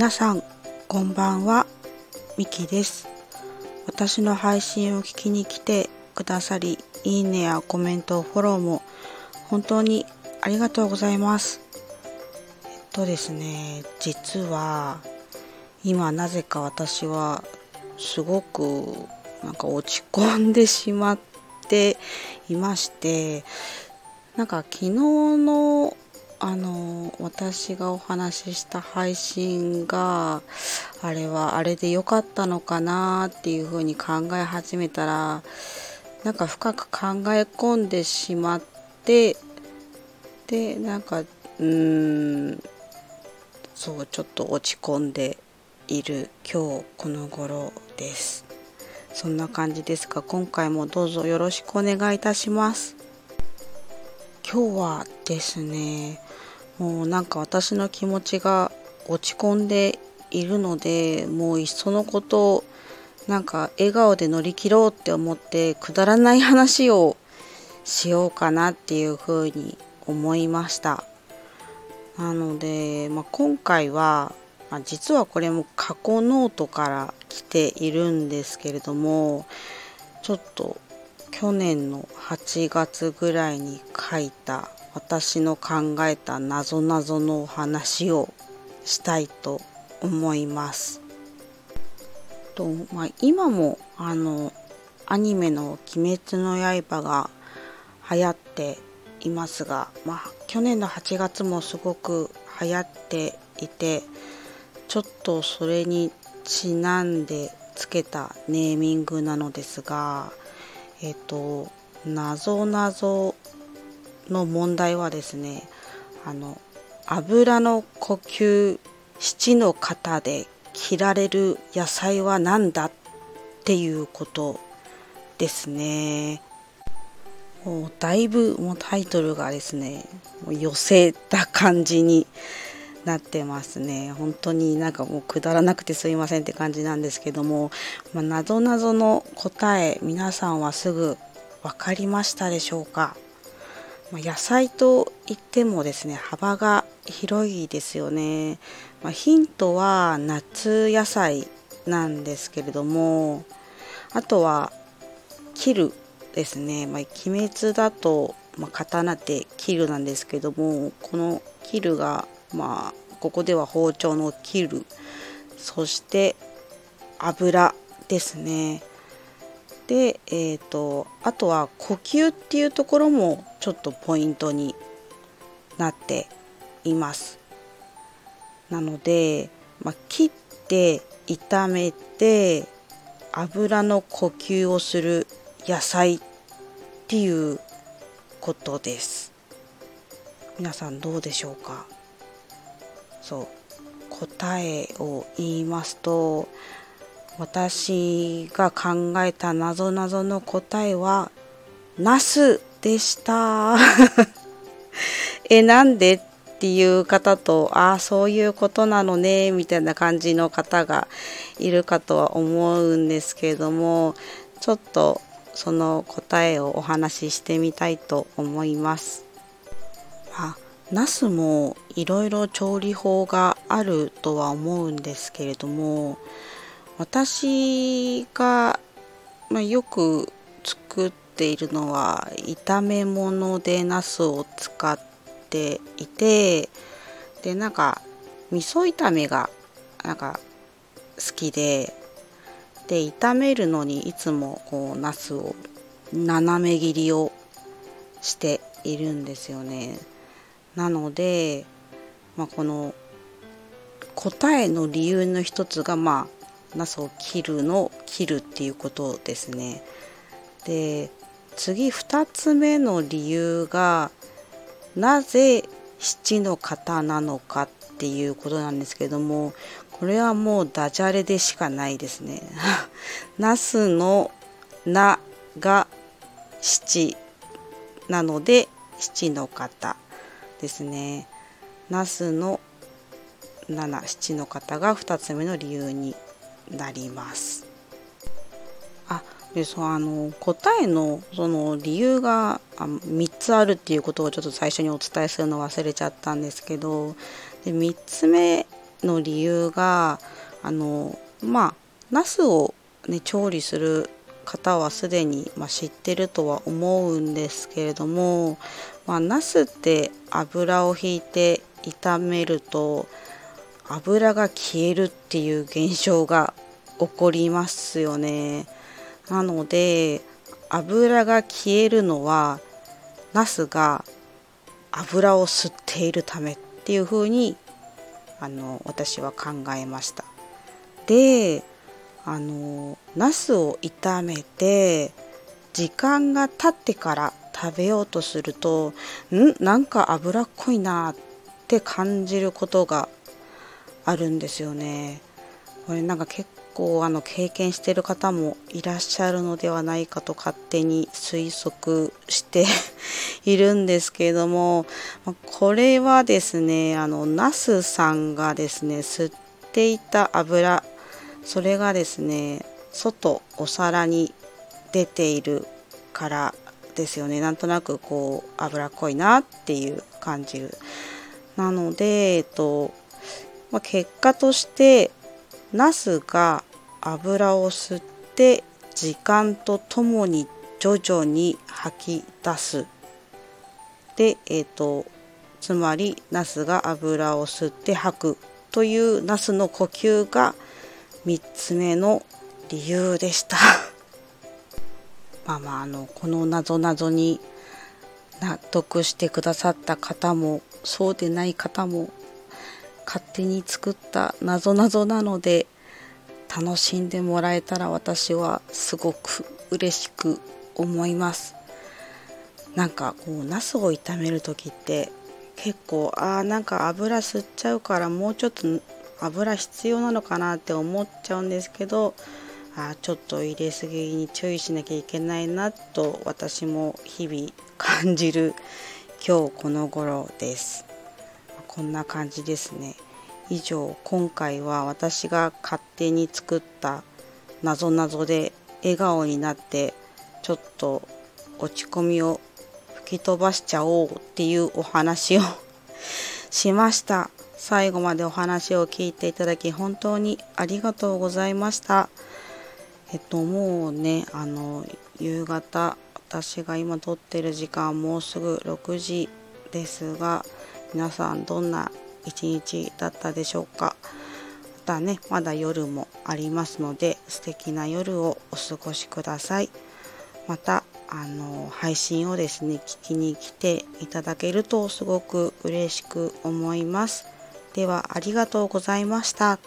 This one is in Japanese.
皆さんこんばんは。ミキです。私の配信を聞きに来てくださりいいねやコメントフォローも本当にありがとうございます。えっとですね実は今なぜか私はすごくなんか落ち込んでしまっていましてなんか昨日のあの私がお話しした配信があれはあれで良かったのかなっていうふうに考え始めたらなんか深く考え込んでしまってでなんかうーんそうちょっと落ち込んでいる今日この頃です。そんな感じですが今回もどうぞよろしくお願いいたします。今日はですねもうなんか私の気持ちが落ち込んでいるのでもういっそのことなんか笑顔で乗り切ろうって思ってくだらない話をしようかなっていうふうに思いました。なので、まあ、今回は、まあ、実はこれも過去ノートから来ているんですけれどもちょっと去年の8月ぐらいに書いた私の考えたなぞなぞのお話をしたいと思います。とまあ、今もあのアニメの「鬼滅の刃」が流行っていますが、まあ、去年の8月もすごく流行っていてちょっとそれにちなんでつけたネーミングなのですがえっ、となぞなぞの問題はですねあの油の呼吸七の型で切られる野菜は何だっていうことですね。もうだいぶもうタイトルがですねもう寄せた感じになってますね。本当になんかもうくだらなくてすいませんって感じなんですけども、まあ、なぞなぞの答え皆さんはすぐ分かりましたでしょうか？ま野菜といってもですね幅が広いですよね、まあ、ヒントは夏野菜なんですけれどもあとは切るですね、まあ、鬼滅だと、まあ、刀で切るなんですけどもこの切るがまあここでは包丁の切るそして油ですねで、えーと、あとは呼吸っていうところもちょっとポイントになっています。なので、まあ、切って炒めて油の呼吸をする野菜っていうことです。皆さんどうでしょうか？そう答えを言いますと私が考えたなぞなぞの答えはナスでした えなんでっていう方とああそういうことなのねみたいな感じの方がいるかとは思うんですけれどもちょっとその答えをお話ししてみたいと思います。あナスもいろいろ調理法があるとは思うんですけれども私が、まあ、よく作っているのは炒め物でナスを使っていてでなんか味噌炒めがなんか好きでで炒めるのにいつもこうナスを斜め切りをしているんですよね。なので、まあ、この答えの理由の一つがまあナスを切るの切るっていうことですね。で次2つ目の理由がなぜ七の型なのかっていうことなんですけどもこれはもうダジャレでしかないですね。ナスの「な」が七なので七の型ですね。ナスの7、7の型が2つ目の理由になります。あでそうあの答えのその理由があ3つあるっていうことをちょっと最初にお伝えするの忘れちゃったんですけどで3つ目の理由があのまあナスを、ね、調理する方はすでに、まあ、知ってるとは思うんですけれども、まあ、ナスって油をひいて炒めると油が消えるっていう現象が起こりますよね。なので油が消えるのはナスが油を吸っているためっていうふうにあの私は考えました。であのナスを炒めて時間が経ってから食べようとするとん？なんか脂っこいなって感じることがあるんですよね。これなんか結構あの経験してる方もいらっしゃるのではないかと勝手に推測して いるんですけれどもこれはですねあのナスさんがですね吸っていた油それがですね外お皿に出ているからですよね。なんとなくこう脂っこいなっていう感じなので、えっとまあ、結果としてナスが油を吸って時間とともに徐々に吐き出す。で、えーと、つまりナスが油を吸って吐くというナスの呼吸が3つ目の理由でした。まあまああのこのなぞなぞに納得してくださった方もそうでない方も勝手に作ったなぞなぞなので楽しんでもらえたら私はすごく嬉しく思います。なんかこうナスを炒める時って結構あーなんか油吸っちゃうからもうちょっと油必要なのかなって思っちゃうんですけどあちょっと入れすぎに注意しなきゃいけないなと私も日々感じる今日この頃です。こんな感じですね。以上今回は私が勝手に作ったなぞなぞで笑顔になってちょっと落ち込みを吹き飛ばしちゃおうっていうお話をしました。最後までお話を聞いていただき本当にありがとうございました。えっともうねあの夕方私が今撮ってる時間もうすぐ6時ですが皆さんどんな一日だったでしょうか。またねまだ夜もありますので素敵な夜をお過ごしください。またあの配信をですね聞きに来ていただけるとすごく嬉しく思います。ではありがとうございました。